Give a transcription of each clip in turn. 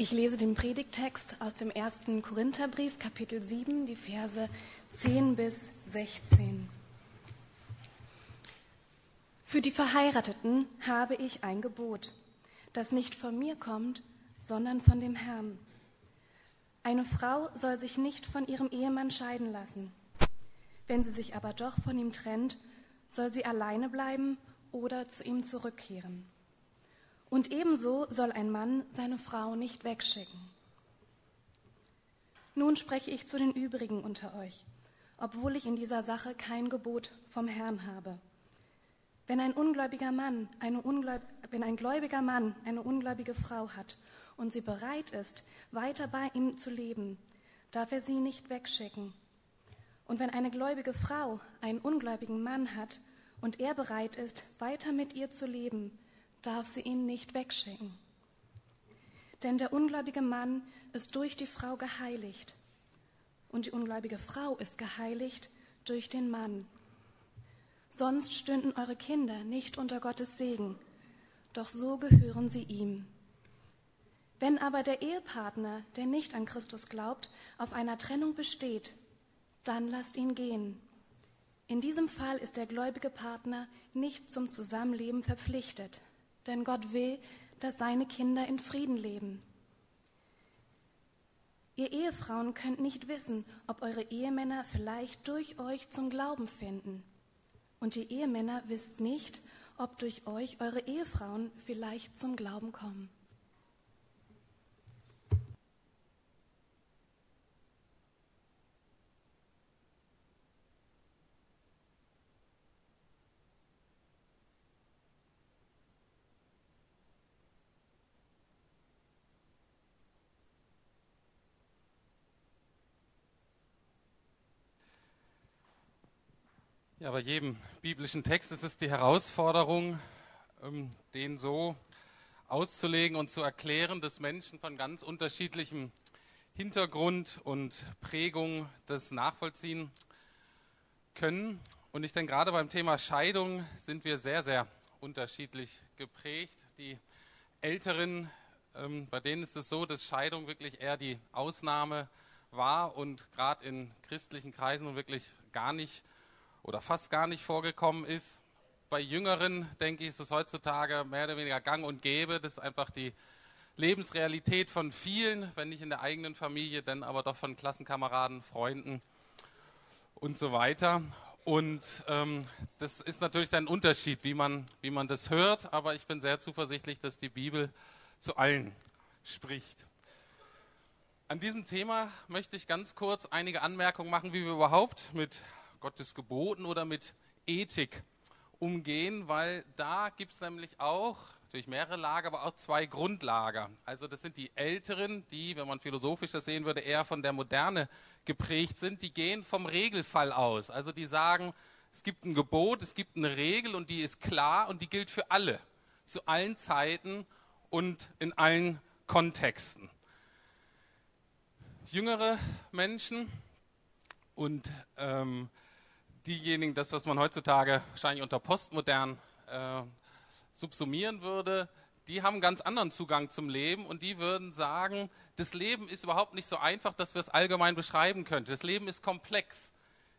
Ich lese den Predigtext aus dem ersten Korintherbrief, Kapitel 7, die Verse 10 bis 16. Für die Verheirateten habe ich ein Gebot, das nicht von mir kommt, sondern von dem Herrn. Eine Frau soll sich nicht von ihrem Ehemann scheiden lassen. Wenn sie sich aber doch von ihm trennt, soll sie alleine bleiben oder zu ihm zurückkehren. Und ebenso soll ein Mann seine Frau nicht wegschicken. Nun spreche ich zu den übrigen unter euch, obwohl ich in dieser Sache kein Gebot vom Herrn habe. Wenn ein ungläubiger Mann, eine ungläub, wenn ein gläubiger Mann eine ungläubige Frau hat und sie bereit ist, weiter bei ihm zu leben, darf er sie nicht wegschicken. Und wenn eine gläubige Frau einen ungläubigen Mann hat und er bereit ist, weiter mit ihr zu leben, darf sie ihn nicht wegschicken. Denn der ungläubige Mann ist durch die Frau geheiligt und die ungläubige Frau ist geheiligt durch den Mann. Sonst stünden eure Kinder nicht unter Gottes Segen, doch so gehören sie ihm. Wenn aber der Ehepartner, der nicht an Christus glaubt, auf einer Trennung besteht, dann lasst ihn gehen. In diesem Fall ist der gläubige Partner nicht zum Zusammenleben verpflichtet denn Gott will, dass seine Kinder in Frieden leben. Ihr Ehefrauen könnt nicht wissen, ob eure Ehemänner vielleicht durch euch zum Glauben finden. Und ihr Ehemänner wisst nicht, ob durch euch eure Ehefrauen vielleicht zum Glauben kommen. Ja, bei jedem biblischen Text ist es die Herausforderung, ähm, den so auszulegen und zu erklären, dass Menschen von ganz unterschiedlichem Hintergrund und Prägung das nachvollziehen können. Und ich denke, gerade beim Thema Scheidung sind wir sehr, sehr unterschiedlich geprägt. Die Älteren, ähm, bei denen ist es so, dass Scheidung wirklich eher die Ausnahme war und gerade in christlichen Kreisen wirklich gar nicht oder fast gar nicht vorgekommen ist. Bei Jüngeren, denke ich, ist es heutzutage mehr oder weniger gang und gäbe. Das ist einfach die Lebensrealität von vielen, wenn nicht in der eigenen Familie, dann aber doch von Klassenkameraden, Freunden und so weiter. Und ähm, das ist natürlich ein Unterschied, wie man, wie man das hört, aber ich bin sehr zuversichtlich, dass die Bibel zu allen spricht. An diesem Thema möchte ich ganz kurz einige Anmerkungen machen, wie wir überhaupt mit Gottes Geboten oder mit Ethik umgehen, weil da gibt es nämlich auch, natürlich mehrere Lager, aber auch zwei Grundlager. Also das sind die Älteren, die, wenn man philosophisch das sehen würde, eher von der Moderne geprägt sind. Die gehen vom Regelfall aus. Also die sagen, es gibt ein Gebot, es gibt eine Regel und die ist klar und die gilt für alle, zu allen Zeiten und in allen Kontexten. Jüngere Menschen und ähm, diejenigen, das, was man heutzutage wahrscheinlich unter postmodern äh, subsumieren würde, die haben einen ganz anderen Zugang zum Leben und die würden sagen, das Leben ist überhaupt nicht so einfach, dass wir es allgemein beschreiben könnten. Das Leben ist komplex.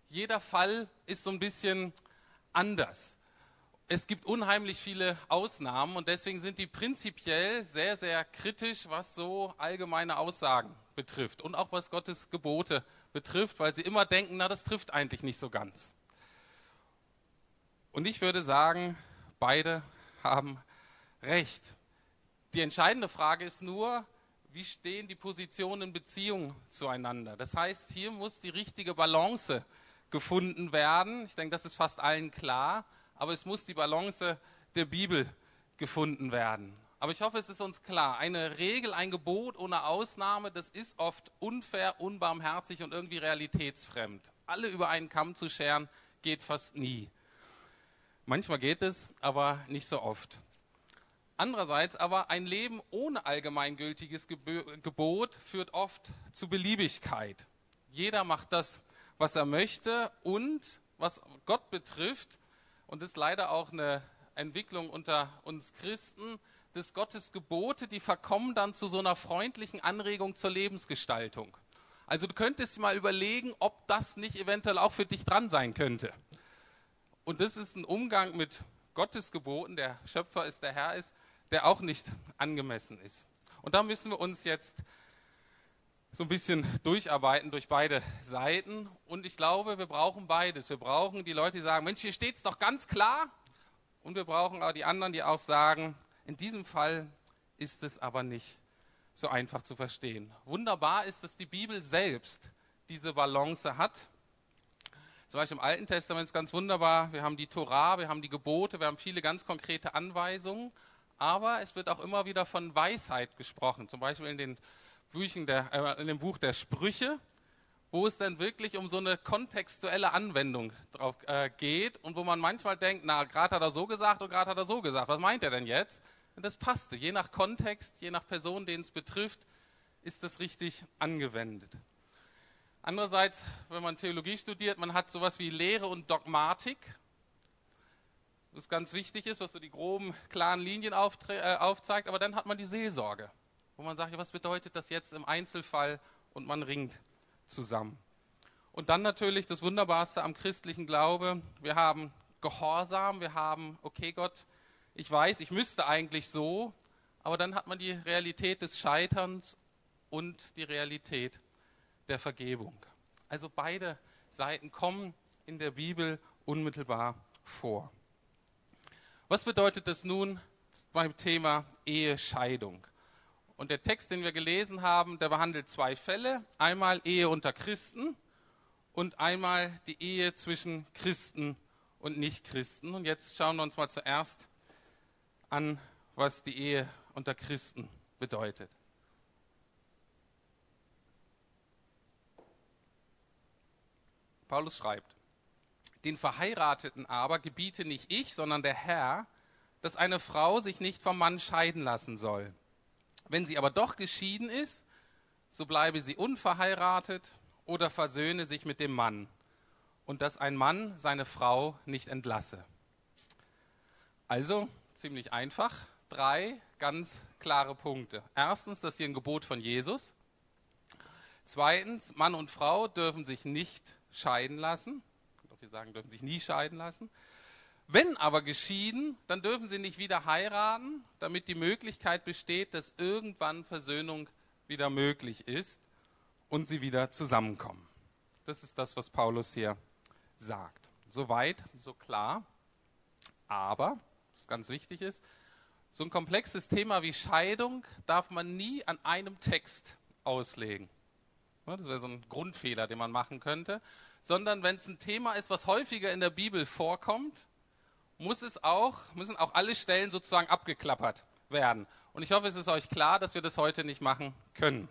Jeder Fall ist so ein bisschen anders. Es gibt unheimlich viele Ausnahmen und deswegen sind die prinzipiell sehr, sehr kritisch, was so allgemeine Aussagen betrifft und auch was Gottes Gebote betrifft, weil sie immer denken, na, das trifft eigentlich nicht so ganz. Und ich würde sagen, beide haben recht. Die entscheidende Frage ist nur, wie stehen die Positionen in Beziehung zueinander? Das heißt, hier muss die richtige Balance gefunden werden. Ich denke, das ist fast allen klar, aber es muss die Balance der Bibel gefunden werden. Aber ich hoffe, es ist uns klar, eine Regel, ein Gebot ohne Ausnahme, das ist oft unfair, unbarmherzig und irgendwie realitätsfremd. Alle über einen Kamm zu scheren, geht fast nie. Manchmal geht es, aber nicht so oft. Andererseits aber ein Leben ohne allgemeingültiges Gebot führt oft zu Beliebigkeit. Jeder macht das, was er möchte und was Gott betrifft, und das ist leider auch eine Entwicklung unter uns Christen, dass Gottes Gebote, die verkommen dann zu so einer freundlichen Anregung zur Lebensgestaltung. Also du könntest mal überlegen, ob das nicht eventuell auch für dich dran sein könnte. Und das ist ein Umgang mit Gottes Geboten, der Schöpfer ist, der Herr ist, der auch nicht angemessen ist. Und da müssen wir uns jetzt so ein bisschen durcharbeiten durch beide Seiten. Und ich glaube, wir brauchen beides. Wir brauchen die Leute, die sagen, Mensch, hier steht es doch ganz klar. Und wir brauchen auch die anderen, die auch sagen, in diesem Fall ist es aber nicht so einfach zu verstehen. Wunderbar ist, dass die Bibel selbst diese Balance hat. Zum Beispiel im Alten Testament ist ganz wunderbar. Wir haben die Torah, wir haben die Gebote, wir haben viele ganz konkrete Anweisungen. Aber es wird auch immer wieder von Weisheit gesprochen. Zum Beispiel in den Büchern der, äh, in dem Buch der Sprüche, wo es dann wirklich um so eine kontextuelle Anwendung drauf äh, geht und wo man manchmal denkt, na, gerade hat er so gesagt und gerade hat er so gesagt. Was meint er denn jetzt? Und das passte. Je nach Kontext, je nach Person, den es betrifft, ist das richtig angewendet. Andererseits, wenn man Theologie studiert, man hat sowas wie Lehre und Dogmatik, was ganz wichtig ist, was so die groben, klaren Linien äh, aufzeigt, aber dann hat man die Seelsorge wo man sagt, ja, was bedeutet das jetzt im Einzelfall und man ringt zusammen. Und dann natürlich das Wunderbarste am christlichen Glaube, wir haben Gehorsam, wir haben, okay Gott, ich weiß, ich müsste eigentlich so, aber dann hat man die Realität des Scheiterns und die Realität der Vergebung. Also beide Seiten kommen in der Bibel unmittelbar vor. Was bedeutet das nun beim Thema Ehescheidung? Und der Text, den wir gelesen haben, der behandelt zwei Fälle. Einmal Ehe unter Christen und einmal die Ehe zwischen Christen und Nichtchristen. Und jetzt schauen wir uns mal zuerst an, was die Ehe unter Christen bedeutet. Paulus schreibt, den Verheirateten aber gebiete nicht ich, sondern der Herr, dass eine Frau sich nicht vom Mann scheiden lassen soll. Wenn sie aber doch geschieden ist, so bleibe sie unverheiratet oder versöhne sich mit dem Mann und dass ein Mann seine Frau nicht entlasse. Also ziemlich einfach, drei ganz klare Punkte. Erstens, das hier ein Gebot von Jesus. Zweitens, Mann und Frau dürfen sich nicht scheiden lassen. Wir sagen, dürfen sich nie scheiden lassen. Wenn aber geschieden, dann dürfen sie nicht wieder heiraten, damit die Möglichkeit besteht, dass irgendwann Versöhnung wieder möglich ist und sie wieder zusammenkommen. Das ist das, was Paulus hier sagt. Soweit, so klar. Aber, was ganz wichtig ist, so ein komplexes Thema wie Scheidung darf man nie an einem Text auslegen. Das wäre so ein Grundfehler, den man machen könnte. Sondern wenn es ein Thema ist, was häufiger in der Bibel vorkommt, muss es auch, müssen auch alle Stellen sozusagen abgeklappert werden. Und ich hoffe, es ist euch klar, dass wir das heute nicht machen können.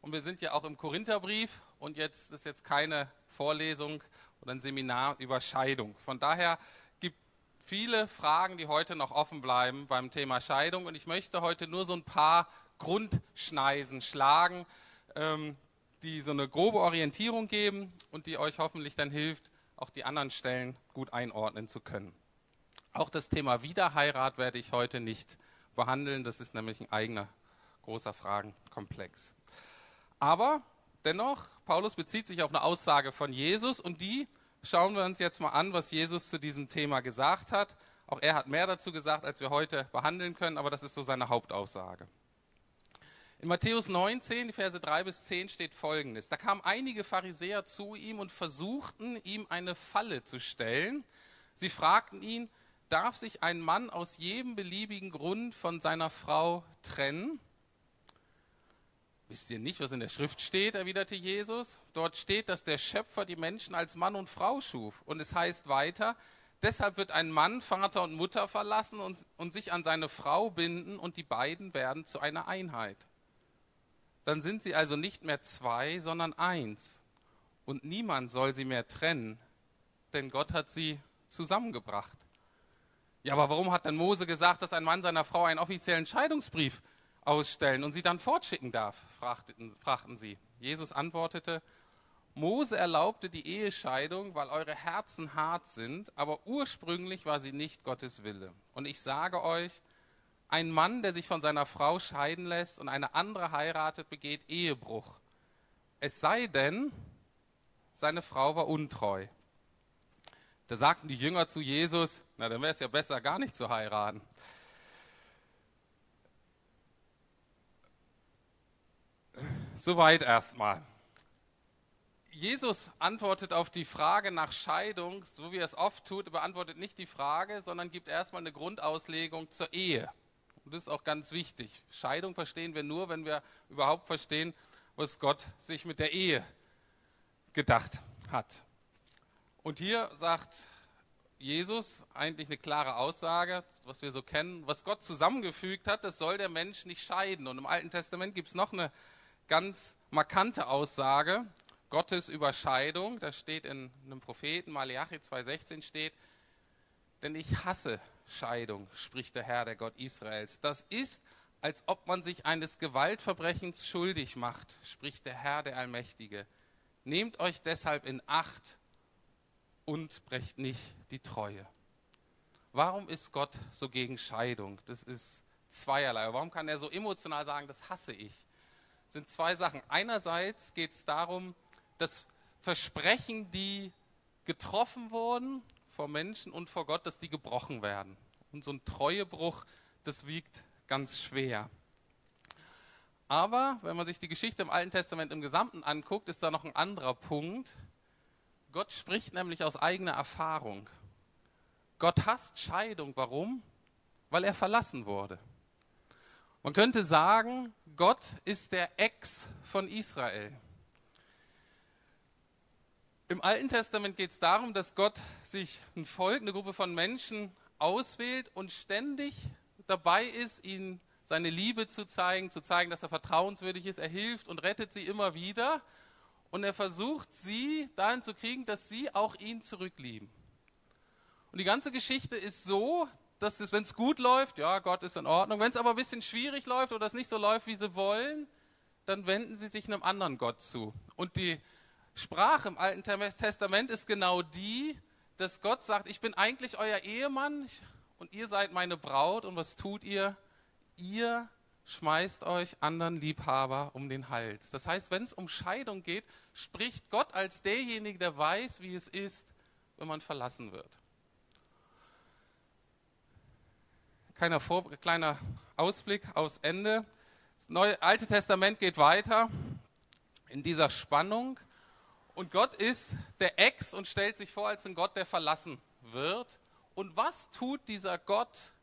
Und wir sind ja auch im Korintherbrief und jetzt ist jetzt keine Vorlesung oder ein Seminar über Scheidung. Von daher gibt viele Fragen, die heute noch offen bleiben beim Thema Scheidung. Und ich möchte heute nur so ein paar Grundschneisen schlagen, ähm, die so eine grobe Orientierung geben und die euch hoffentlich dann hilft, auch die anderen Stellen gut einordnen zu können. Auch das Thema Wiederheirat werde ich heute nicht behandeln. Das ist nämlich ein eigener großer Fragenkomplex. Aber dennoch, Paulus bezieht sich auf eine Aussage von Jesus und die schauen wir uns jetzt mal an, was Jesus zu diesem Thema gesagt hat. Auch er hat mehr dazu gesagt, als wir heute behandeln können, aber das ist so seine Hauptaussage. In Matthäus 19, die Verse 3 bis 10 steht folgendes. Da kamen einige Pharisäer zu ihm und versuchten, ihm eine Falle zu stellen. Sie fragten ihn, darf sich ein Mann aus jedem beliebigen Grund von seiner Frau trennen? Wisst ihr nicht, was in der Schrift steht, erwiderte Jesus? Dort steht, dass der Schöpfer die Menschen als Mann und Frau schuf. Und es heißt weiter, deshalb wird ein Mann Vater und Mutter verlassen und, und sich an seine Frau binden und die beiden werden zu einer Einheit. Dann sind sie also nicht mehr zwei, sondern eins. Und niemand soll sie mehr trennen, denn Gott hat sie zusammengebracht. Ja, aber warum hat dann Mose gesagt, dass ein Mann seiner Frau einen offiziellen Scheidungsbrief ausstellen und sie dann fortschicken darf? fragten, fragten sie. Jesus antwortete, Mose erlaubte die Ehescheidung, weil eure Herzen hart sind, aber ursprünglich war sie nicht Gottes Wille. Und ich sage euch, ein Mann, der sich von seiner Frau scheiden lässt und eine andere heiratet, begeht Ehebruch. Es sei denn, seine Frau war untreu. Da sagten die Jünger zu Jesus, na dann wäre es ja besser, gar nicht zu heiraten. Soweit erstmal. Jesus antwortet auf die Frage nach Scheidung, so wie er es oft tut, beantwortet nicht die Frage, sondern gibt erstmal eine Grundauslegung zur Ehe. Und das ist auch ganz wichtig. Scheidung verstehen wir nur, wenn wir überhaupt verstehen, was Gott sich mit der Ehe gedacht hat. Und hier sagt Jesus eigentlich eine klare Aussage, was wir so kennen. Was Gott zusammengefügt hat, das soll der Mensch nicht scheiden. Und im Alten Testament gibt es noch eine ganz markante Aussage Gottes Überscheidung. Das steht in einem Propheten, Malachi 2,16 steht, denn ich hasse Scheidung, spricht der Herr, der Gott Israels. Das ist, als ob man sich eines Gewaltverbrechens schuldig macht, spricht der Herr, der Allmächtige. Nehmt euch deshalb in Acht und brecht nicht die Treue. Warum ist Gott so gegen Scheidung? Das ist zweierlei. Warum kann er so emotional sagen, das hasse ich? Das sind zwei Sachen. Einerseits geht es darum, dass Versprechen, die getroffen wurden vor Menschen und vor Gott, dass die gebrochen werden. Und so ein Treuebruch, das wiegt ganz schwer. Aber wenn man sich die Geschichte im Alten Testament im Gesamten anguckt, ist da noch ein anderer Punkt. Gott spricht nämlich aus eigener Erfahrung. Gott hasst Scheidung. Warum? Weil er verlassen wurde. Man könnte sagen, Gott ist der Ex von Israel. Im Alten Testament geht es darum, dass Gott sich ein Volk, eine Gruppe von Menschen auswählt und ständig dabei ist, ihnen seine Liebe zu zeigen, zu zeigen, dass er vertrauenswürdig ist. Er hilft und rettet sie immer wieder. Und er versucht, sie dahin zu kriegen, dass sie auch ihn zurücklieben. Und die ganze Geschichte ist so, dass es, wenn es gut läuft, ja, Gott ist in Ordnung. Wenn es aber ein bisschen schwierig läuft oder es nicht so läuft, wie sie wollen, dann wenden sie sich einem anderen Gott zu. Und die Sprache im Alten Testament ist genau die, dass Gott sagt, ich bin eigentlich euer Ehemann und ihr seid meine Braut. Und was tut ihr? Ihr schmeißt euch anderen Liebhaber um den Hals. Das heißt, wenn es um Scheidung geht, spricht Gott als derjenige, der weiß, wie es ist, wenn man verlassen wird. Kleiner, Vor kleiner Ausblick aus Ende. Das Neue, Alte Testament geht weiter in dieser Spannung. Und Gott ist der Ex und stellt sich vor als ein Gott, der verlassen wird. Und was tut dieser Gott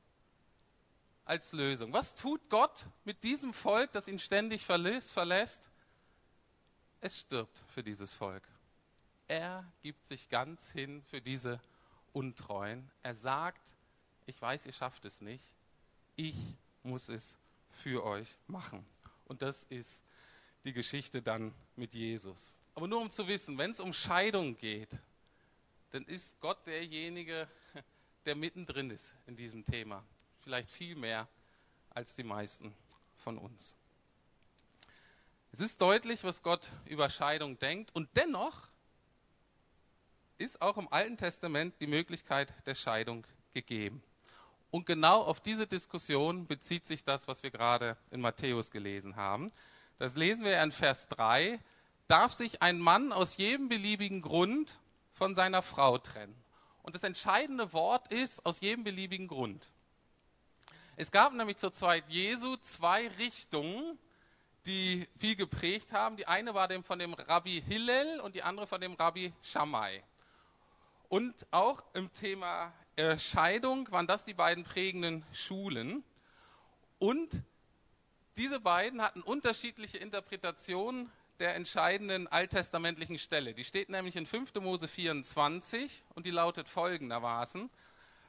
als Lösung? Was tut Gott mit diesem Volk, das ihn ständig verlässt? Es stirbt für dieses Volk. Er gibt sich ganz hin für diese Untreuen. Er sagt, ich weiß, ihr schafft es nicht. Ich muss es für euch machen. Und das ist die Geschichte dann mit Jesus. Aber nur um zu wissen, wenn es um Scheidung geht, dann ist Gott derjenige, der mittendrin ist in diesem Thema. Vielleicht viel mehr als die meisten von uns. Es ist deutlich, was Gott über Scheidung denkt. Und dennoch ist auch im Alten Testament die Möglichkeit der Scheidung gegeben. Und genau auf diese Diskussion bezieht sich das, was wir gerade in Matthäus gelesen haben. Das lesen wir in Vers 3 darf sich ein Mann aus jedem beliebigen Grund von seiner Frau trennen. Und das entscheidende Wort ist aus jedem beliebigen Grund. Es gab nämlich zur Zeit Jesu zwei Richtungen, die viel geprägt haben. Die eine war dem von dem Rabbi Hillel und die andere von dem Rabbi Shammai. Und auch im Thema äh, Scheidung waren das die beiden prägenden Schulen. Und diese beiden hatten unterschiedliche Interpretationen der entscheidenden alttestamentlichen Stelle. Die steht nämlich in 5. Mose 24 und die lautet folgendermaßen.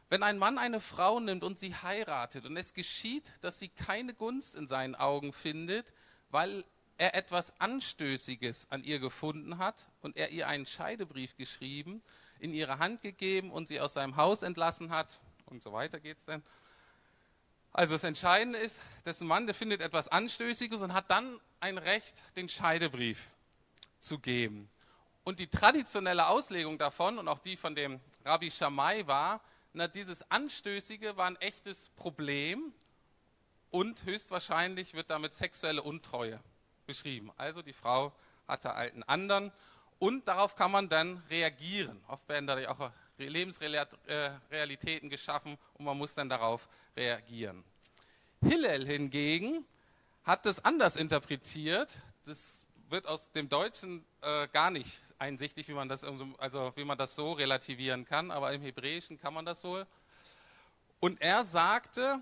Wenn ein Mann eine Frau nimmt und sie heiratet und es geschieht, dass sie keine Gunst in seinen Augen findet, weil er etwas Anstößiges an ihr gefunden hat und er ihr einen Scheidebrief geschrieben, in ihre Hand gegeben und sie aus seinem Haus entlassen hat, und so weiter geht es denn, also das Entscheidende ist, dass ein Mann, der findet etwas Anstößiges und hat dann ein Recht, den Scheidebrief zu geben. Und die traditionelle Auslegung davon und auch die von dem Rabbi Shammai war, na, dieses Anstößige war ein echtes Problem und höchstwahrscheinlich wird damit sexuelle Untreue beschrieben. Also die Frau hatte einen anderen und darauf kann man dann reagieren. Oft werden dadurch auch Lebensrealitäten geschaffen und man muss dann darauf reagieren. Hillel hingegen hat das anders interpretiert. Das wird aus dem Deutschen äh, gar nicht einsichtig, wie man, das, also wie man das so relativieren kann, aber im Hebräischen kann man das wohl. Und er sagte,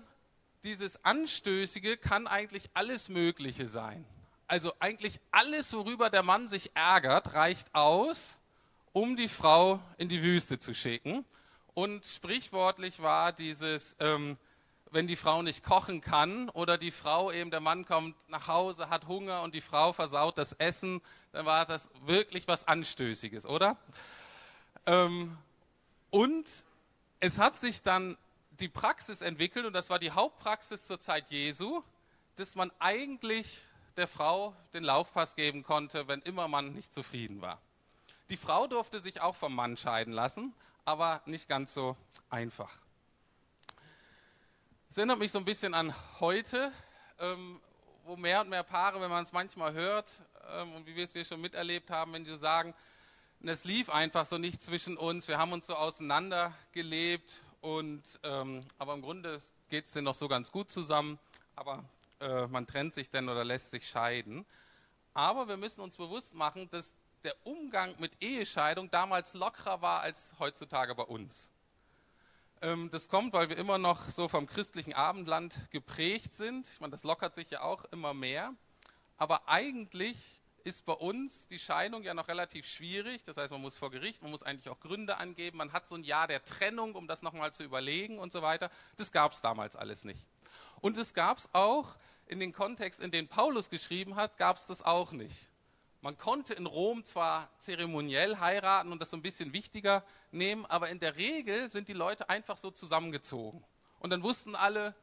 dieses Anstößige kann eigentlich alles Mögliche sein. Also eigentlich alles, worüber der Mann sich ärgert, reicht aus, um die Frau in die Wüste zu schicken. Und sprichwortlich war dieses, ähm, wenn die Frau nicht kochen kann oder die Frau eben, der Mann kommt nach Hause, hat Hunger und die Frau versaut das Essen, dann war das wirklich was Anstößiges, oder? Ähm, und es hat sich dann die Praxis entwickelt, und das war die Hauptpraxis zur Zeit Jesu, dass man eigentlich der Frau den Laufpass geben konnte, wenn immer man nicht zufrieden war. Die Frau durfte sich auch vom Mann scheiden lassen, aber nicht ganz so einfach. Es erinnert mich so ein bisschen an heute, ähm, wo mehr und mehr Paare, wenn man es manchmal hört, ähm, und wie wir es schon miterlebt haben, wenn sie sagen, es lief einfach so nicht zwischen uns, wir haben uns so auseinandergelebt, und, ähm, aber im Grunde geht es denen noch so ganz gut zusammen, aber äh, man trennt sich dann oder lässt sich scheiden. Aber wir müssen uns bewusst machen, dass der Umgang mit Ehescheidung damals lockerer war als heutzutage bei uns. Ähm, das kommt, weil wir immer noch so vom christlichen Abendland geprägt sind. Ich meine, das lockert sich ja auch immer mehr. Aber eigentlich ist bei uns die Scheidung ja noch relativ schwierig. Das heißt, man muss vor Gericht, man muss eigentlich auch Gründe angeben. Man hat so ein Jahr der Trennung, um das nochmal zu überlegen und so weiter. Das gab es damals alles nicht. Und es gab es auch in den Kontext, in den Paulus geschrieben hat, gab es das auch nicht. Man konnte in Rom zwar zeremoniell heiraten und das so ein bisschen wichtiger nehmen, aber in der Regel sind die Leute einfach so zusammengezogen. Und dann wussten alle,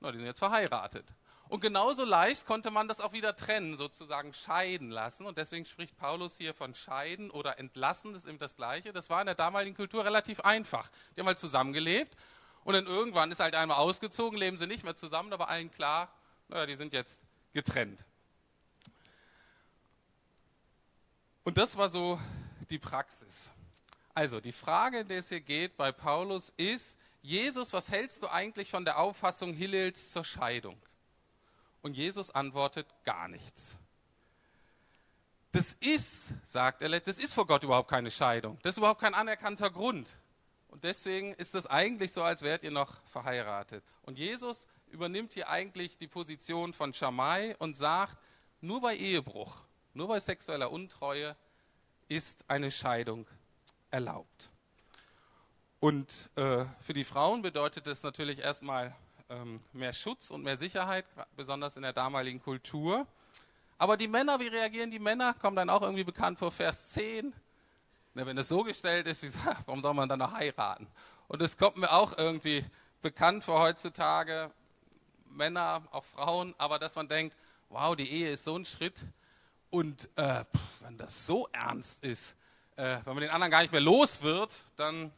na, die sind jetzt verheiratet. Und genauso leicht konnte man das auch wieder trennen, sozusagen scheiden lassen. Und deswegen spricht Paulus hier von scheiden oder entlassen, das ist eben das Gleiche. Das war in der damaligen Kultur relativ einfach. Die haben halt zusammengelebt und dann irgendwann ist halt einmal ausgezogen, leben sie nicht mehr zusammen, aber allen klar, naja, die sind jetzt getrennt. Und das war so die Praxis. Also die Frage, in der es hier geht bei Paulus ist, Jesus, was hältst du eigentlich von der Auffassung Hillels zur Scheidung? Und Jesus antwortet gar nichts. Das ist, sagt er, das ist vor Gott überhaupt keine Scheidung. Das ist überhaupt kein anerkannter Grund. Und deswegen ist es eigentlich so, als wärt ihr noch verheiratet. Und Jesus übernimmt hier eigentlich die Position von Schamai und sagt, nur bei Ehebruch nur bei sexueller Untreue ist eine Scheidung erlaubt. Und äh, für die Frauen bedeutet es natürlich erstmal ähm, mehr Schutz und mehr Sicherheit, besonders in der damaligen Kultur. Aber die Männer, wie reagieren die Männer? Kommt dann auch irgendwie bekannt vor Vers 10. Na, wenn es so gestellt ist, gesagt, warum soll man dann noch heiraten? Und es kommt mir auch irgendwie bekannt vor heutzutage, Männer, auch Frauen, aber dass man denkt, wow, die Ehe ist so ein Schritt, und äh, wenn das so ernst ist, äh, wenn man den anderen gar nicht mehr los wird, dann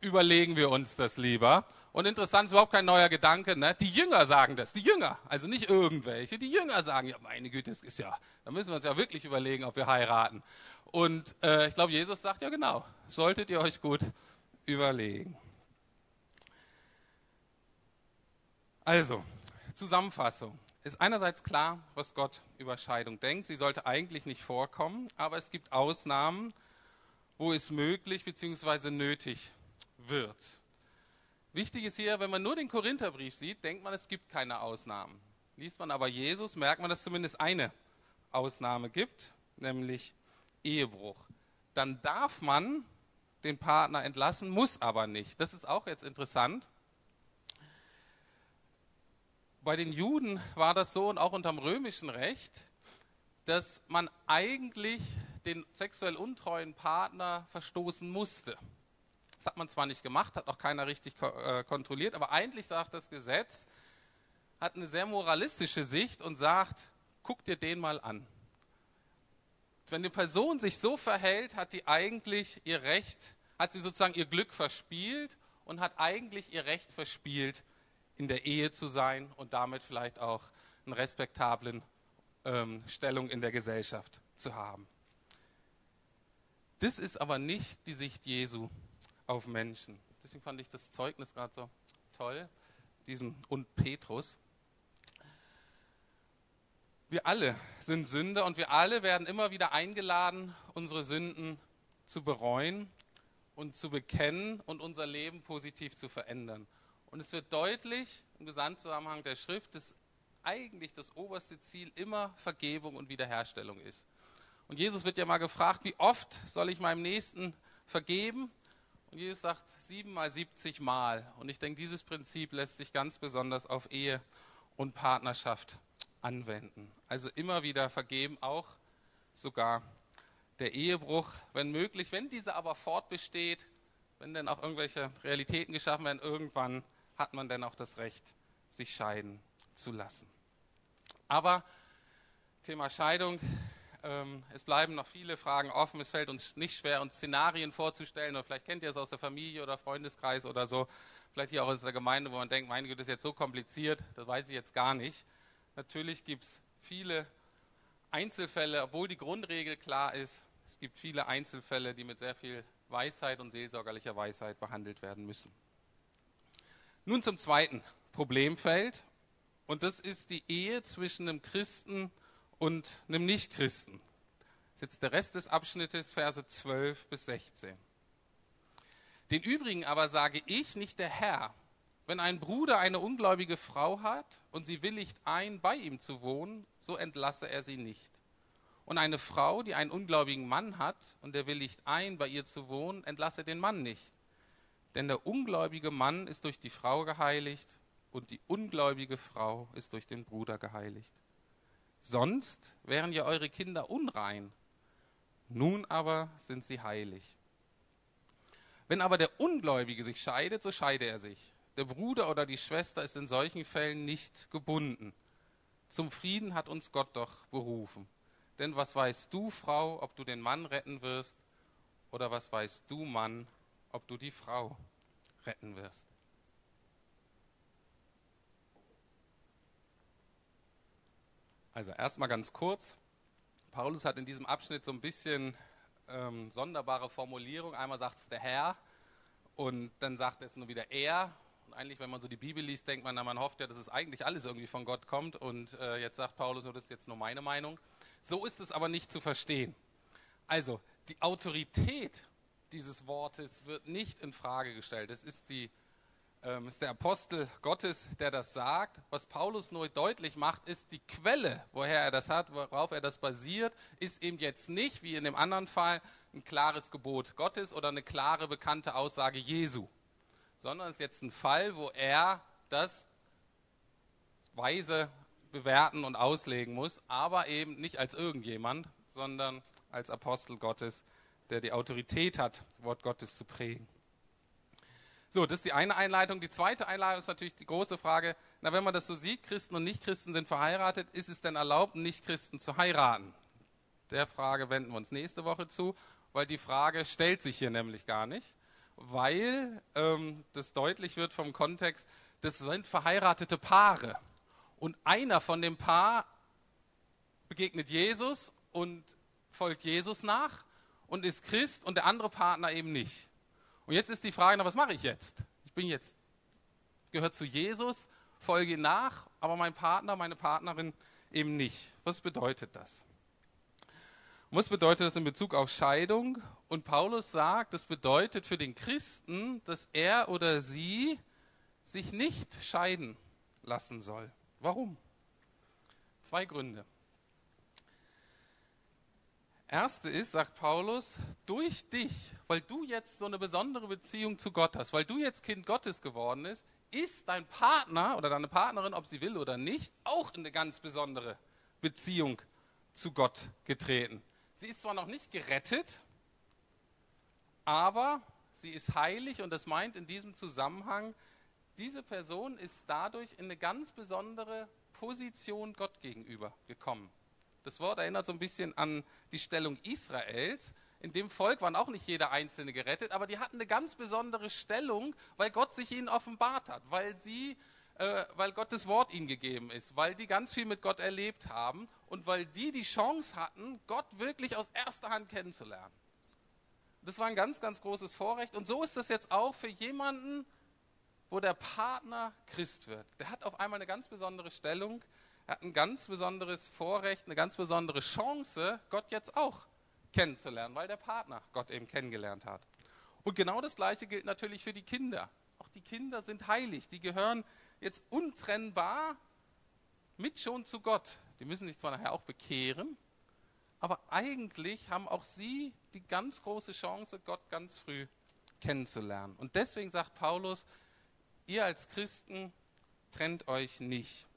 überlegen wir uns das lieber. Und interessant ist überhaupt kein neuer Gedanke. Ne? Die Jünger sagen das, die Jünger, also nicht irgendwelche. Die Jünger sagen, ja, meine Güte, das ist ja, da müssen wir uns ja wirklich überlegen, ob wir heiraten. Und äh, ich glaube, Jesus sagt ja genau, solltet ihr euch gut überlegen. Also, Zusammenfassung ist einerseits klar, was Gott über Scheidung denkt. Sie sollte eigentlich nicht vorkommen, aber es gibt Ausnahmen, wo es möglich bzw. nötig wird. Wichtig ist hier, wenn man nur den Korintherbrief sieht, denkt man, es gibt keine Ausnahmen. Liest man aber Jesus, merkt man, dass es zumindest eine Ausnahme gibt, nämlich Ehebruch. Dann darf man den Partner entlassen, muss aber nicht. Das ist auch jetzt interessant bei den Juden war das so und auch unter dem römischen Recht, dass man eigentlich den sexuell untreuen Partner verstoßen musste. Das hat man zwar nicht gemacht, hat auch keiner richtig äh, kontrolliert, aber eigentlich sagt das Gesetz, hat eine sehr moralistische Sicht und sagt, guck dir den mal an. Wenn eine Person sich so verhält, hat die eigentlich ihr Recht, hat sie sozusagen ihr Glück verspielt und hat eigentlich ihr Recht verspielt, in der Ehe zu sein und damit vielleicht auch eine respektablen ähm, Stellung in der Gesellschaft zu haben. Das ist aber nicht die Sicht Jesu auf Menschen. Deswegen fand ich das Zeugnis gerade so toll, diesem und Petrus. Wir alle sind Sünder und wir alle werden immer wieder eingeladen, unsere Sünden zu bereuen und zu bekennen und unser Leben positiv zu verändern. Und es wird deutlich im Gesamtzusammenhang der Schrift, dass eigentlich das oberste Ziel immer Vergebung und Wiederherstellung ist. Und Jesus wird ja mal gefragt, wie oft soll ich meinem Nächsten vergeben? Und Jesus sagt siebenmal, siebzig Mal. Und ich denke, dieses Prinzip lässt sich ganz besonders auf Ehe und Partnerschaft anwenden. Also immer wieder vergeben, auch sogar der Ehebruch, wenn möglich. Wenn dieser aber fortbesteht, wenn dann auch irgendwelche Realitäten geschaffen werden, irgendwann hat man dann auch das Recht, sich scheiden zu lassen. Aber Thema Scheidung, ähm, es bleiben noch viele Fragen offen. Es fällt uns nicht schwer, uns Szenarien vorzustellen. Oder vielleicht kennt ihr es aus der Familie oder Freundeskreis oder so. Vielleicht hier auch aus der Gemeinde, wo man denkt, meine Güte, das ist jetzt so kompliziert. Das weiß ich jetzt gar nicht. Natürlich gibt es viele Einzelfälle, obwohl die Grundregel klar ist. Es gibt viele Einzelfälle, die mit sehr viel Weisheit und seelsorgerlicher Weisheit behandelt werden müssen. Nun zum zweiten Problemfeld. Und das ist die Ehe zwischen einem Christen und einem Nichtchristen. Das ist jetzt der Rest des Abschnittes, Verse 12 bis 16. Den übrigen aber sage ich, nicht der Herr, wenn ein Bruder eine ungläubige Frau hat und sie willigt ein, bei ihm zu wohnen, so entlasse er sie nicht. Und eine Frau, die einen ungläubigen Mann hat und der willigt ein, bei ihr zu wohnen, entlasse den Mann nicht. Denn der ungläubige Mann ist durch die Frau geheiligt und die ungläubige Frau ist durch den Bruder geheiligt. Sonst wären ja eure Kinder unrein. Nun aber sind sie heilig. Wenn aber der Ungläubige sich scheidet, so scheide er sich. Der Bruder oder die Schwester ist in solchen Fällen nicht gebunden. Zum Frieden hat uns Gott doch berufen. Denn was weißt du, Frau, ob du den Mann retten wirst? Oder was weißt du, Mann, ob du die Frau retten wirst? Also erstmal ganz kurz. Paulus hat in diesem Abschnitt so ein bisschen ähm, sonderbare Formulierung. Einmal sagt es der Herr und dann sagt es nur wieder er. Und eigentlich, wenn man so die Bibel liest, denkt man, na, man hofft ja, dass es eigentlich alles irgendwie von Gott kommt. Und äh, jetzt sagt Paulus das ist jetzt nur meine Meinung. So ist es aber nicht zu verstehen. Also, die Autorität dieses Wortes wird nicht in Frage gestellt. Es ist die ähm, ist der Apostel Gottes, der das sagt. Was Paulus nur deutlich macht, ist die Quelle, woher er das hat, worauf er das basiert, ist eben jetzt nicht, wie in dem anderen Fall, ein klares Gebot Gottes oder eine klare, bekannte Aussage Jesu, sondern es ist jetzt ein Fall, wo er das weise bewerten und auslegen muss, aber eben nicht als irgendjemand, sondern als Apostel Gottes, der die Autorität hat, Wort Gottes zu prägen. So, das ist die eine Einleitung. Die zweite Einleitung ist natürlich die große Frage, na, wenn man das so sieht, Christen und Nichtchristen sind verheiratet, ist es denn erlaubt, Nichtchristen zu heiraten? Der Frage wenden wir uns nächste Woche zu, weil die Frage stellt sich hier nämlich gar nicht, weil ähm, das deutlich wird vom Kontext, das sind verheiratete Paare. Und einer von dem Paar begegnet Jesus und folgt Jesus nach und ist Christ und der andere Partner eben nicht. Und jetzt ist die Frage, na, was mache ich jetzt? Ich bin jetzt, gehört zu Jesus, folge nach, aber mein Partner, meine Partnerin eben nicht. Was bedeutet das? Und was bedeutet das in Bezug auf Scheidung? Und Paulus sagt, das bedeutet für den Christen, dass er oder sie sich nicht scheiden lassen soll. Warum? Zwei Gründe. Erste ist, sagt Paulus, durch dich, weil du jetzt so eine besondere Beziehung zu Gott hast, weil du jetzt Kind Gottes geworden bist, ist dein Partner oder deine Partnerin, ob sie will oder nicht, auch in eine ganz besondere Beziehung zu Gott getreten. Sie ist zwar noch nicht gerettet, aber sie ist heilig und das meint in diesem Zusammenhang, diese Person ist dadurch in eine ganz besondere Position Gott gegenüber gekommen. Das Wort erinnert so ein bisschen an die Stellung Israels. In dem Volk waren auch nicht jeder Einzelne gerettet, aber die hatten eine ganz besondere Stellung, weil Gott sich ihnen offenbart hat, weil sie äh, weil Gottes Wort ihnen gegeben ist, weil die ganz viel mit Gott erlebt haben und weil die die Chance hatten, Gott wirklich aus erster Hand kennenzulernen. Das war ein ganz, ganz großes Vorrecht. Und so ist das jetzt auch für jemanden, wo der Partner Christ wird. Der hat auf einmal eine ganz besondere Stellung, er hat ein ganz besonderes Vorrecht, eine ganz besondere Chance, Gott jetzt auch kennenzulernen, weil der Partner Gott eben kennengelernt hat. Und genau das Gleiche gilt natürlich für die Kinder. Auch die Kinder sind heilig, die gehören jetzt untrennbar mit schon zu Gott. Die müssen sich zwar nachher auch bekehren, aber eigentlich haben auch sie die ganz große Chance, Gott ganz früh kennenzulernen. Und deswegen sagt Paulus, ihr als Christen trennt euch nicht.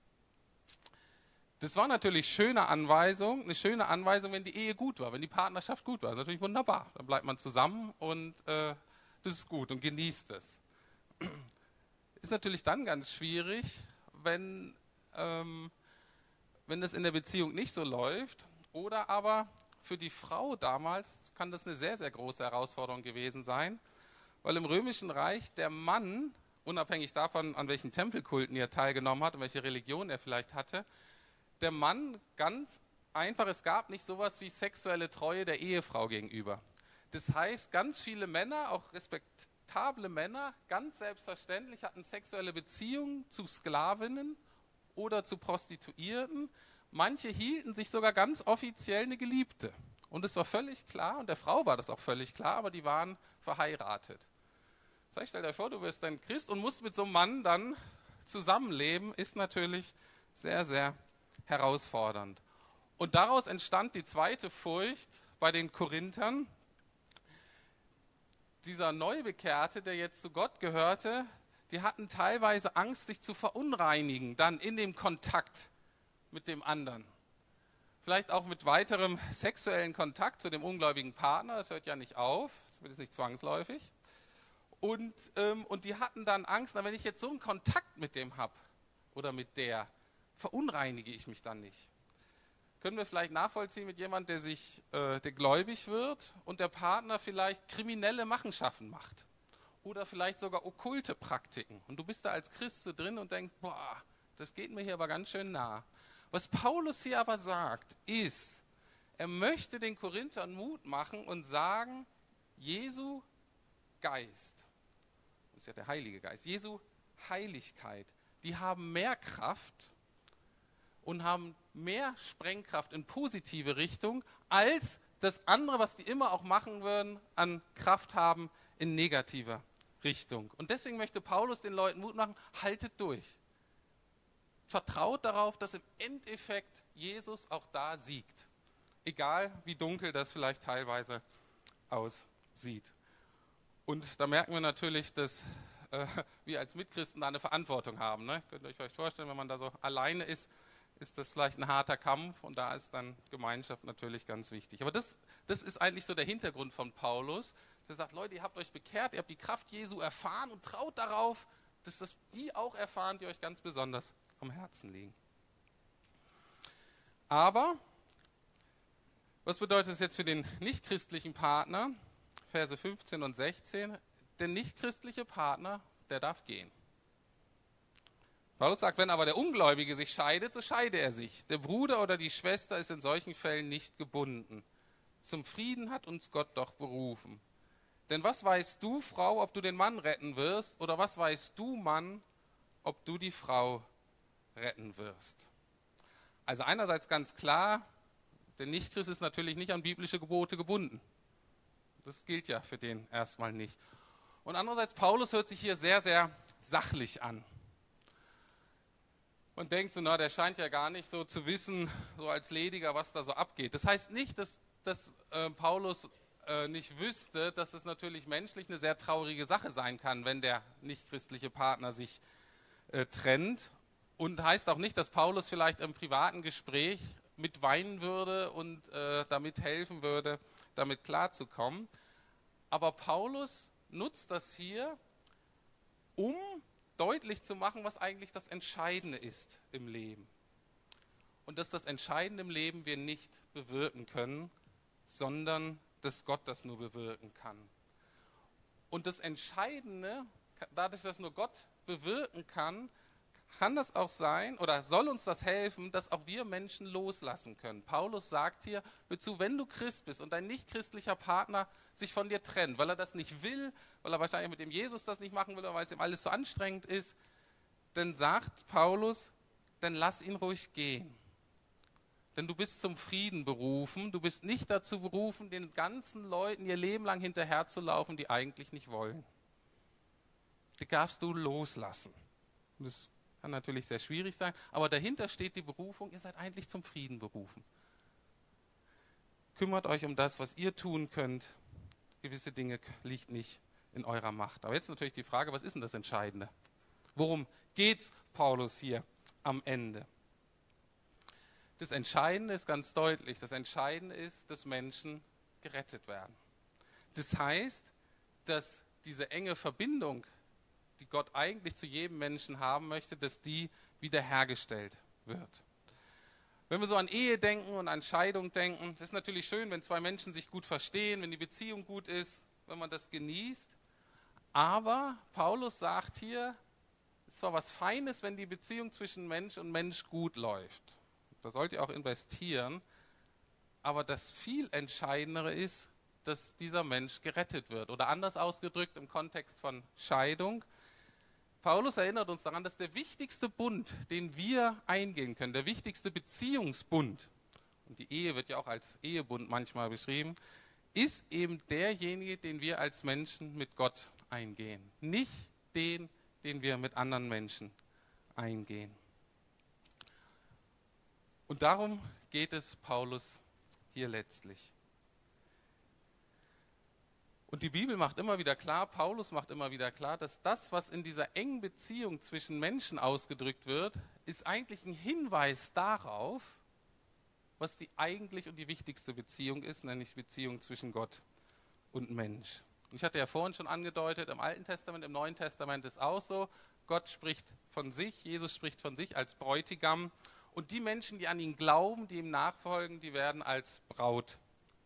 Das war natürlich schöne Anweisung, eine schöne Anweisung, wenn die Ehe gut war, wenn die Partnerschaft gut war. Das ist natürlich wunderbar. Dann bleibt man zusammen und äh, das ist gut und genießt es. Ist natürlich dann ganz schwierig, wenn, ähm, wenn das in der Beziehung nicht so läuft. Oder aber für die Frau damals kann das eine sehr, sehr große Herausforderung gewesen sein, weil im Römischen Reich der Mann, unabhängig davon, an welchen Tempelkulten er teilgenommen hat und welche Religion er vielleicht hatte, der Mann ganz einfach, es gab nicht sowas wie sexuelle Treue der Ehefrau gegenüber. Das heißt, ganz viele Männer, auch respektable Männer, ganz selbstverständlich hatten sexuelle Beziehungen zu Sklavinnen oder zu Prostituierten. Manche hielten sich sogar ganz offiziell eine Geliebte. Und es war völlig klar, und der Frau war das auch völlig klar, aber die waren verheiratet. Das stell dir vor, du wirst ein Christ und musst mit so einem Mann dann zusammenleben, ist natürlich sehr, sehr herausfordernd. Und daraus entstand die zweite Furcht bei den Korinthern. Dieser Neubekehrte, der jetzt zu Gott gehörte, die hatten teilweise Angst, sich zu verunreinigen, dann in dem Kontakt mit dem anderen. Vielleicht auch mit weiterem sexuellen Kontakt zu dem ungläubigen Partner, das hört ja nicht auf, wird nicht zwangsläufig. Und, ähm, und die hatten dann Angst, na, wenn ich jetzt so einen Kontakt mit dem habe oder mit der, verunreinige ich mich dann nicht? Können wir vielleicht nachvollziehen mit jemandem, der sich, äh, der gläubig wird und der Partner vielleicht kriminelle Machenschaften macht oder vielleicht sogar okkulte Praktiken und du bist da als Christ so drin und denkst, boah, das geht mir hier aber ganz schön nah. Was Paulus hier aber sagt, ist, er möchte den Korinthern Mut machen und sagen, Jesu Geist, das ist ja der Heilige Geist, Jesu Heiligkeit, die haben mehr Kraft und haben mehr Sprengkraft in positive Richtung als das andere, was die immer auch machen würden, an Kraft haben in negativer Richtung. Und deswegen möchte Paulus den Leuten Mut machen, haltet durch. Vertraut darauf, dass im Endeffekt Jesus auch da siegt. Egal wie dunkel das vielleicht teilweise aussieht. Und da merken wir natürlich, dass äh, wir als Mitchristen da eine Verantwortung haben. Ne? Könnt ihr euch vielleicht vorstellen, wenn man da so alleine ist, ist das vielleicht ein harter Kampf und da ist dann Gemeinschaft natürlich ganz wichtig. Aber das, das ist eigentlich so der Hintergrund von Paulus. Der sagt, Leute, ihr habt euch bekehrt, ihr habt die Kraft Jesu erfahren und traut darauf, dass das die auch erfahren, die euch ganz besonders am Herzen liegen. Aber was bedeutet das jetzt für den nichtchristlichen Partner? Verse 15 und 16. Der nichtchristliche Partner, der darf gehen. Paulus sagt, wenn aber der Ungläubige sich scheidet, so scheide er sich. Der Bruder oder die Schwester ist in solchen Fällen nicht gebunden. Zum Frieden hat uns Gott doch berufen. Denn was weißt du, Frau, ob du den Mann retten wirst, oder was weißt du, Mann, ob du die Frau retten wirst? Also einerseits ganz klar, der Nichtchrist ist natürlich nicht an biblische Gebote gebunden. Das gilt ja für den erstmal nicht. Und andererseits, Paulus hört sich hier sehr, sehr sachlich an und denkt so, na, der scheint ja gar nicht so zu wissen, so als Lediger, was da so abgeht. Das heißt nicht, dass, dass äh, Paulus äh, nicht wüsste, dass es natürlich menschlich eine sehr traurige Sache sein kann, wenn der nichtchristliche Partner sich äh, trennt. Und heißt auch nicht, dass Paulus vielleicht im privaten Gespräch mit weinen würde und äh, damit helfen würde, damit klarzukommen. Aber Paulus nutzt das hier, um deutlich zu machen, was eigentlich das Entscheidende ist im Leben. Und dass das Entscheidende im Leben wir nicht bewirken können, sondern dass Gott das nur bewirken kann. Und das Entscheidende, dadurch, dass nur Gott bewirken kann, kann das auch sein oder soll uns das helfen, dass auch wir Menschen loslassen können. Paulus sagt hier, hör zu, wenn du Christ bist und dein nichtchristlicher Partner sich von dir trennt, weil er das nicht will, weil er wahrscheinlich mit dem Jesus das nicht machen will oder weil es ihm alles so anstrengend ist, dann sagt Paulus, dann lass ihn ruhig gehen. Denn du bist zum Frieden berufen. Du bist nicht dazu berufen, den ganzen Leuten ihr Leben lang hinterherzulaufen, die eigentlich nicht wollen. Die darfst du loslassen. Das kann natürlich sehr schwierig sein, aber dahinter steht die Berufung, ihr seid eigentlich zum Frieden berufen. Kümmert euch um das, was ihr tun könnt. Gewisse Dinge liegt nicht in eurer Macht. Aber jetzt natürlich die Frage, was ist denn das Entscheidende? Worum geht Paulus hier am Ende? Das Entscheidende ist ganz deutlich, das Entscheidende ist, dass Menschen gerettet werden. Das heißt, dass diese enge Verbindung, die Gott eigentlich zu jedem Menschen haben möchte, dass die wiederhergestellt wird. Wenn wir so an Ehe denken und an Scheidung denken, das ist natürlich schön, wenn zwei Menschen sich gut verstehen, wenn die Beziehung gut ist, wenn man das genießt. Aber Paulus sagt hier, es ist zwar was Feines, wenn die Beziehung zwischen Mensch und Mensch gut läuft. Da sollt ihr auch investieren. Aber das viel Entscheidendere ist, dass dieser Mensch gerettet wird. Oder anders ausgedrückt im Kontext von Scheidung. Paulus erinnert uns daran, dass der wichtigste Bund, den wir eingehen können, der wichtigste Beziehungsbund, und die Ehe wird ja auch als Ehebund manchmal beschrieben, ist eben derjenige, den wir als Menschen mit Gott eingehen. Nicht den, den wir mit anderen Menschen eingehen. Und darum geht es Paulus hier letztlich. Und die Bibel macht immer wieder klar, Paulus macht immer wieder klar, dass das, was in dieser engen Beziehung zwischen Menschen ausgedrückt wird, ist eigentlich ein Hinweis darauf, was die eigentlich und die wichtigste Beziehung ist, nämlich Beziehung zwischen Gott und Mensch. Ich hatte ja vorhin schon angedeutet, im Alten Testament, im Neuen Testament ist auch so, Gott spricht von sich, Jesus spricht von sich als Bräutigam und die Menschen, die an ihn glauben, die ihm nachfolgen, die werden als Braut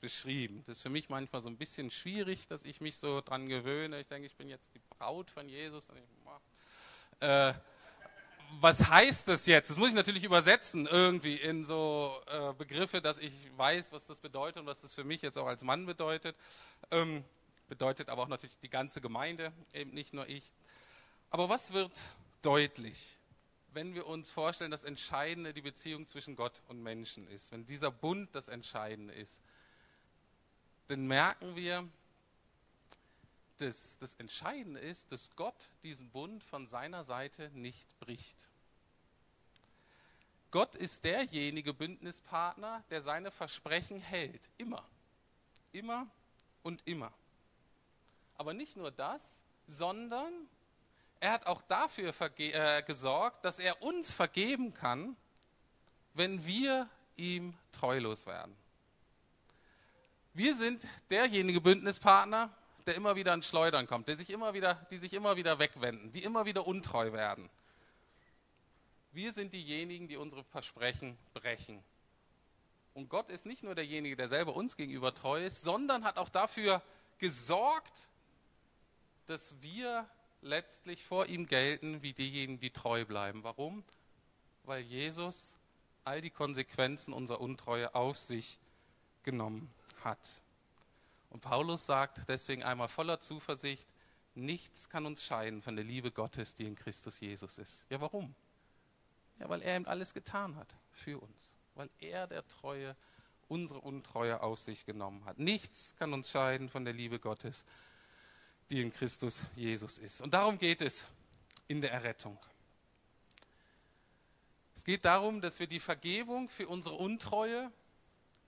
beschrieben. Das ist für mich manchmal so ein bisschen schwierig, dass ich mich so dran gewöhne. Ich denke, ich bin jetzt die Braut von Jesus. Äh, was heißt das jetzt? Das muss ich natürlich übersetzen irgendwie in so äh, Begriffe, dass ich weiß, was das bedeutet und was das für mich jetzt auch als Mann bedeutet. Ähm, bedeutet aber auch natürlich die ganze Gemeinde, eben nicht nur ich. Aber was wird deutlich, wenn wir uns vorstellen, dass Entscheidende die Beziehung zwischen Gott und Menschen ist, wenn dieser Bund das Entscheidende ist, dann merken wir, dass das Entscheidende ist, dass Gott diesen Bund von seiner Seite nicht bricht. Gott ist derjenige Bündnispartner, der seine Versprechen hält. Immer. Immer und immer. Aber nicht nur das, sondern er hat auch dafür äh, gesorgt, dass er uns vergeben kann, wenn wir ihm treulos werden. Wir sind derjenige Bündnispartner, der immer wieder ins Schleudern kommt, der sich immer wieder, die sich immer wieder wegwenden, die immer wieder untreu werden. Wir sind diejenigen, die unsere Versprechen brechen. Und Gott ist nicht nur derjenige, der selber uns gegenüber treu ist, sondern hat auch dafür gesorgt, dass wir letztlich vor ihm gelten wie diejenigen, die treu bleiben. Warum? Weil Jesus all die Konsequenzen unserer Untreue auf sich genommen hat. Und Paulus sagt deswegen einmal voller Zuversicht, nichts kann uns scheiden von der Liebe Gottes, die in Christus Jesus ist. Ja, warum? Ja, weil er ihm alles getan hat für uns. Weil er der Treue unsere Untreue auf sich genommen hat. Nichts kann uns scheiden von der Liebe Gottes, die in Christus Jesus ist. Und darum geht es in der Errettung. Es geht darum, dass wir die Vergebung für unsere Untreue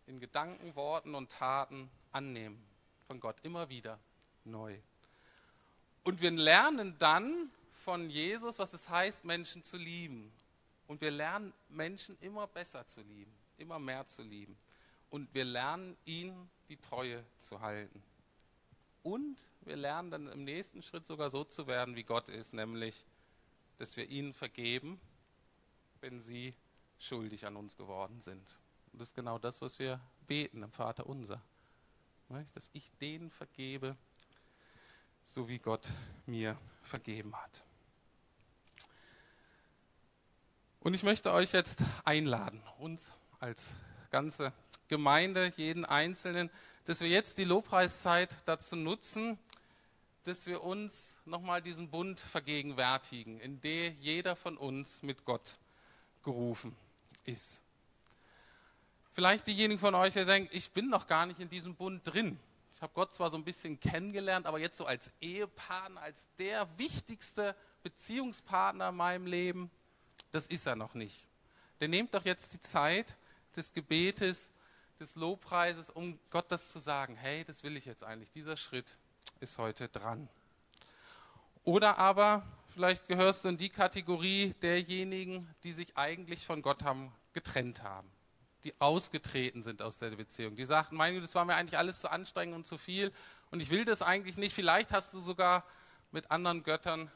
in Gedanken, Worten und Taten annehmen von Gott immer wieder neu. Und wir lernen dann von Jesus, was es heißt, Menschen zu lieben. Und wir lernen Menschen immer besser zu lieben, immer mehr zu lieben. Und wir lernen ihnen die Treue zu halten. Und wir lernen dann im nächsten Schritt sogar so zu werden, wie Gott ist, nämlich, dass wir ihnen vergeben, wenn sie schuldig an uns geworden sind. Und das ist genau das, was wir beten im Vater unser. Dass ich denen vergebe, so wie Gott mir vergeben hat. Und ich möchte euch jetzt einladen, uns als ganze Gemeinde, jeden Einzelnen, dass wir jetzt die Lobpreiszeit dazu nutzen, dass wir uns nochmal diesen Bund vergegenwärtigen, in der jeder von uns mit Gott gerufen ist. Vielleicht diejenigen von euch, die denken, ich bin noch gar nicht in diesem Bund drin. Ich habe Gott zwar so ein bisschen kennengelernt, aber jetzt so als Ehepartner, als der wichtigste Beziehungspartner in meinem Leben, das ist er noch nicht. Denn nehmt doch jetzt die Zeit des Gebetes, des Lobpreises, um Gott das zu sagen. Hey, das will ich jetzt eigentlich. Dieser Schritt ist heute dran. Oder aber vielleicht gehörst du in die Kategorie derjenigen, die sich eigentlich von Gott haben getrennt haben die ausgetreten sind aus der Beziehung. Die sagten, mein Gott, das war mir eigentlich alles zu anstrengend und zu viel und ich will das eigentlich nicht. Vielleicht hast du sogar mit anderen Göttern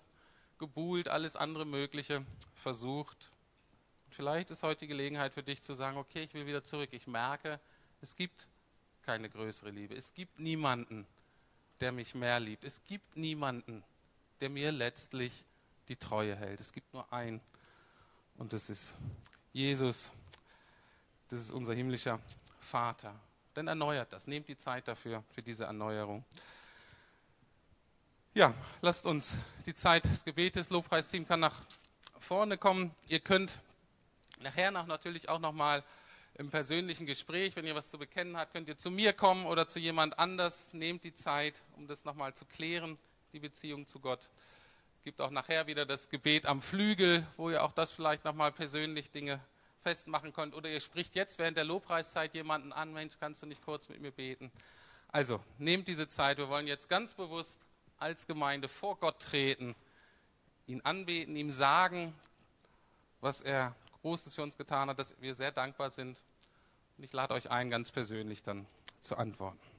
gebuhlt, alles andere Mögliche versucht. Vielleicht ist heute die Gelegenheit für dich zu sagen, okay, ich will wieder zurück. Ich merke, es gibt keine größere Liebe. Es gibt niemanden, der mich mehr liebt. Es gibt niemanden, der mir letztlich die Treue hält. Es gibt nur einen und das ist Jesus das ist unser himmlischer Vater. Dann erneuert das. Nehmt die Zeit dafür, für diese Erneuerung. Ja, lasst uns die Zeit des Gebetes, Lobpreisteam kann nach vorne kommen. Ihr könnt nachher noch natürlich auch nochmal im persönlichen Gespräch, wenn ihr was zu bekennen habt, könnt ihr zu mir kommen oder zu jemand anders. Nehmt die Zeit, um das nochmal zu klären, die Beziehung zu Gott. Gibt auch nachher wieder das Gebet am Flügel, wo ihr auch das vielleicht nochmal persönlich Dinge festmachen könnt. Oder ihr spricht jetzt während der Lobpreiszeit jemanden an, Mensch, kannst du nicht kurz mit mir beten? Also, nehmt diese Zeit. Wir wollen jetzt ganz bewusst als Gemeinde vor Gott treten, ihn anbeten, ihm sagen, was er Großes für uns getan hat, dass wir sehr dankbar sind. Und ich lade euch ein, ganz persönlich dann zu antworten.